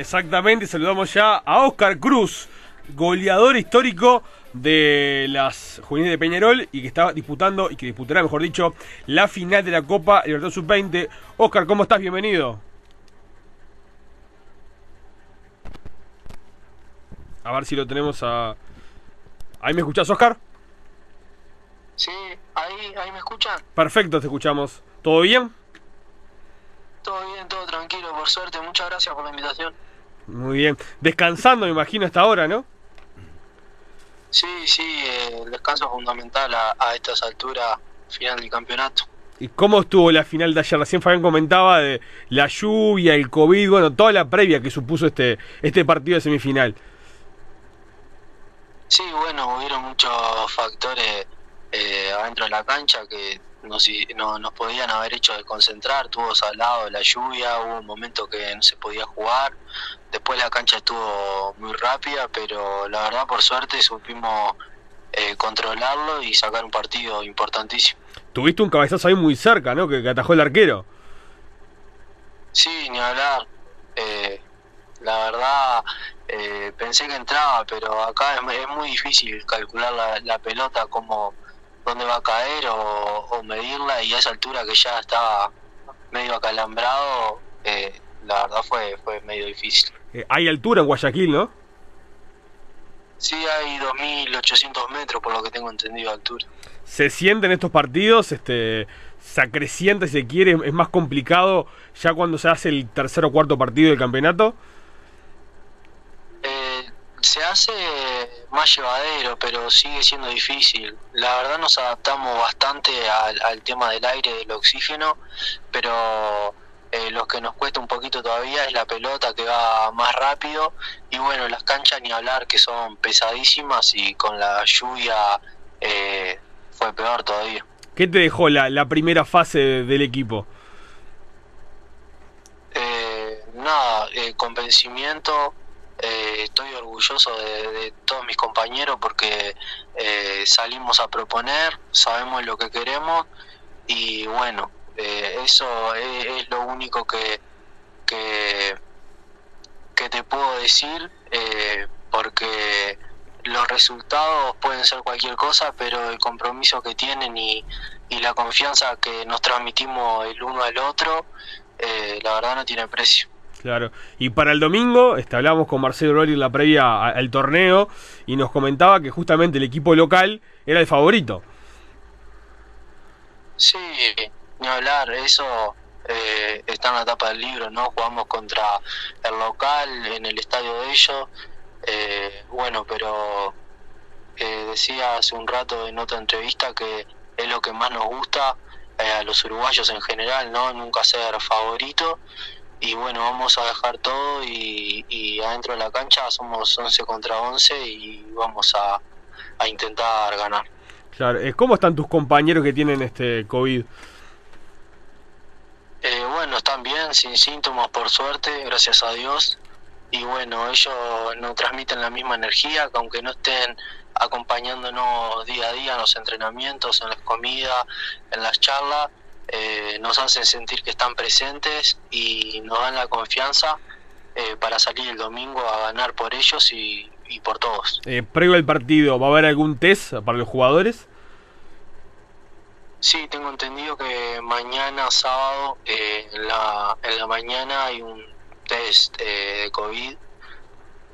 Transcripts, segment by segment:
Exactamente, saludamos ya a Oscar Cruz, goleador histórico de las juveniles de Peñarol y que está disputando, y que disputará, mejor dicho, la final de la Copa Libertad Sub-20. Oscar, ¿cómo estás? Bienvenido. A ver si lo tenemos a... ¿Ahí me escuchás, Oscar? Sí, ahí, ahí me escuchan. Perfecto, te escuchamos. ¿Todo bien? Todo bien, todo tranquilo, por suerte. Muchas gracias por la invitación. Muy bien. Descansando, me imagino, hasta ahora, ¿no? Sí, sí, el descanso es fundamental a, a estas alturas, final del campeonato. ¿Y cómo estuvo la final de ayer? Recién Fabián comentaba de la lluvia, el COVID, bueno, toda la previa que supuso este, este partido de semifinal. Sí, bueno, hubieron muchos factores eh, adentro de la cancha que nos, no, nos podían haber hecho desconcentrar, tuvo salado la lluvia, hubo un momento que no se podía jugar, después la cancha estuvo muy rápida, pero la verdad por suerte supimos eh, controlarlo y sacar un partido importantísimo. Tuviste un cabezazo ahí muy cerca, ¿no? Que, que atajó el arquero. Sí, ni hablar. Eh, la verdad eh, pensé que entraba, pero acá es, es muy difícil calcular la, la pelota como dónde va a caer o, o, medirla y a esa altura que ya estaba medio acalambrado, eh, la verdad fue, fue medio difícil. Eh, hay altura en Guayaquil, ¿no? Sí, hay 2.800 metros por lo que tengo entendido de altura. ¿Se sienten estos partidos? Este, ¿Se acrecienta si se quiere? ¿Es más complicado ya cuando se hace el tercer o cuarto partido del campeonato? Eh, se hace más llevadero, pero sigue siendo difícil. La verdad nos adaptamos bastante al, al tema del aire, del oxígeno, pero eh, lo que nos cuesta un poquito todavía es la pelota que va más rápido y bueno, las canchas ni hablar que son pesadísimas y con la lluvia eh, fue peor todavía. ¿Qué te dejó la, la primera fase del equipo? Eh, nada, convencimiento, eh, estoy orgulloso de, todos mis compañeros porque eh, salimos a proponer, sabemos lo que queremos y bueno, eh, eso es, lo único que, que, te puedo decir eh, porque los resultados pueden ser cualquier cosa, pero el compromiso que tienen y, y la confianza que nos transmitimos el uno al otro, eh, la verdad no tiene precio. Claro. Y para el domingo, este, con Marcelo Lori en la previa al torneo y nos comentaba que justamente el equipo local era el favorito. Sí, ni hablar, eso eh, está en la tapa del libro, ¿no? Jugamos contra el local en el estadio de ellos. Eh, bueno, pero eh, decía hace un rato en otra entrevista que es lo que más nos gusta eh, a los uruguayos en general, ¿no? Nunca ser favorito y bueno, vamos a dejar todo y, y, adentro de la cancha somos 11 contra 11 y vamos a, a intentar ganar. Claro, ¿cómo están tus compañeros que tienen este COVID? Eh, bueno, están bien, sin síntomas por suerte, gracias a Dios. Y bueno, ellos nos transmiten la misma energía, que aunque no estén acompañándonos día a día en los entrenamientos, en las comidas, en las charlas, eh, nos hacen sentir que están presentes y nos dan la confianza eh, para salir el domingo a ganar por ellos y, y por todos. Eh, previo al partido, ¿va a haber algún test para los jugadores? Sí, tengo entendido que mañana sábado eh, en, la, en la mañana hay un test eh, de COVID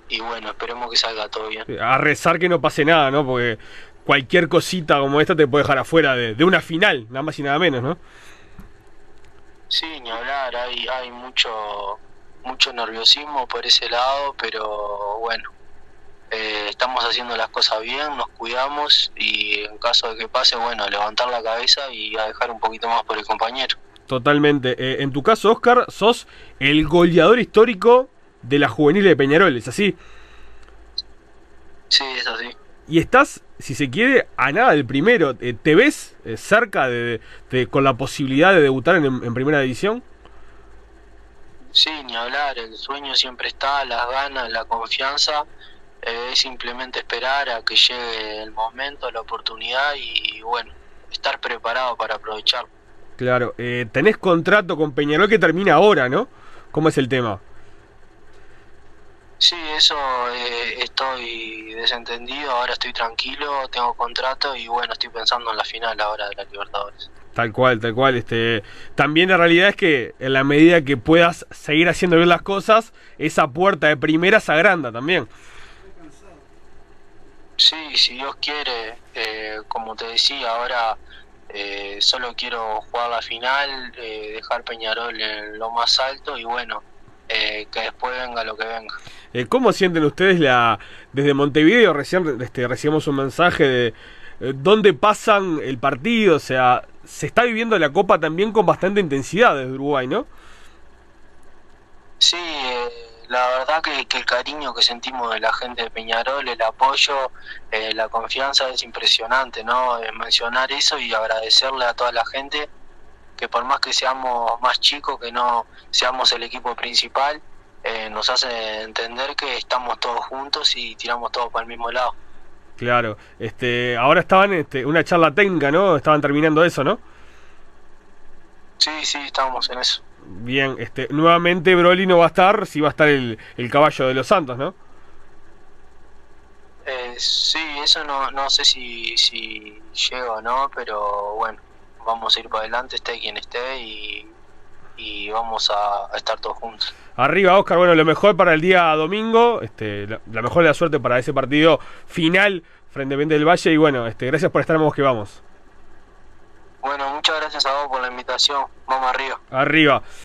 y bueno, esperemos que salga todo bien. A rezar que no pase nada, ¿no? Porque cualquier cosita como esta te puede dejar afuera de, de una final, nada más y nada menos, ¿no? Sí, ni hablar, hay, hay mucho, mucho nerviosismo por ese lado, pero bueno, eh, estamos haciendo las cosas bien, nos cuidamos y en caso de que pase, bueno, levantar la cabeza y a dejar un poquito más por el compañero. Totalmente. Eh, en tu caso, Oscar, sos el goleador histórico de la juvenil de Peñarol, ¿es así? Sí, es así. Y estás, si se quiere, a nada del primero. Eh, ¿Te ves eh, cerca de, de, con la posibilidad de debutar en, en primera división? Sí, ni hablar. El sueño siempre está, las ganas, la confianza. Eh, es simplemente esperar a que llegue el momento, la oportunidad y, bueno, estar preparado para aprovecharlo. Claro, eh, tenés contrato con Peñarol que termina ahora, ¿no? ¿Cómo es el tema? Sí, eso eh, estoy desentendido, ahora estoy tranquilo, tengo contrato y bueno, estoy pensando en la final ahora de la Libertadores. Tal cual, tal cual. Este, también la realidad es que en la medida que puedas seguir haciendo bien las cosas, esa puerta de primera se agranda también. Sí, si Dios quiere, eh, como te decía, ahora eh, solo quiero jugar la final, eh, dejar Peñarol en lo más alto y bueno, que después venga lo que venga. ¿Cómo sienten ustedes la desde Montevideo? Recién este, recibimos un mensaje de dónde pasan el partido, o sea, se está viviendo la Copa también con bastante intensidad desde Uruguay, ¿no? Sí, la verdad que, el cariño que sentimos de la gente de Peñarol, el apoyo, eh, la confianza es impresionante, ¿no? Eh, mencionar eso y agradecerle a toda la gente que por más que seamos más chicos, que no seamos el equipo principal, eh, nos hace entender que estamos todos juntos y tiramos todos para el mismo lado. Claro, este, ahora estaban este, una charla técnica, ¿no? Estaban terminando eso, ¿no? Sí, sí, estamos en eso. Bien, este, nuevamente Broly no va a estar, sí va a estar el, el caballo de los Santos, ¿no? Eh, sí, eso no, no sé si, si llego o no, pero bueno, vamos a ir para adelante, esté quien esté y, y vamos a, estar todos juntos. Arriba, Oscar, bueno, lo mejor para el día domingo, este, la, mejor de la suerte para ese partido final frente a Vente del Valle y bueno, este, gracias por estar en Vamos que Vamos. Bueno, muchas gracias a vos por la invitación. Vamos arriba. Arriba.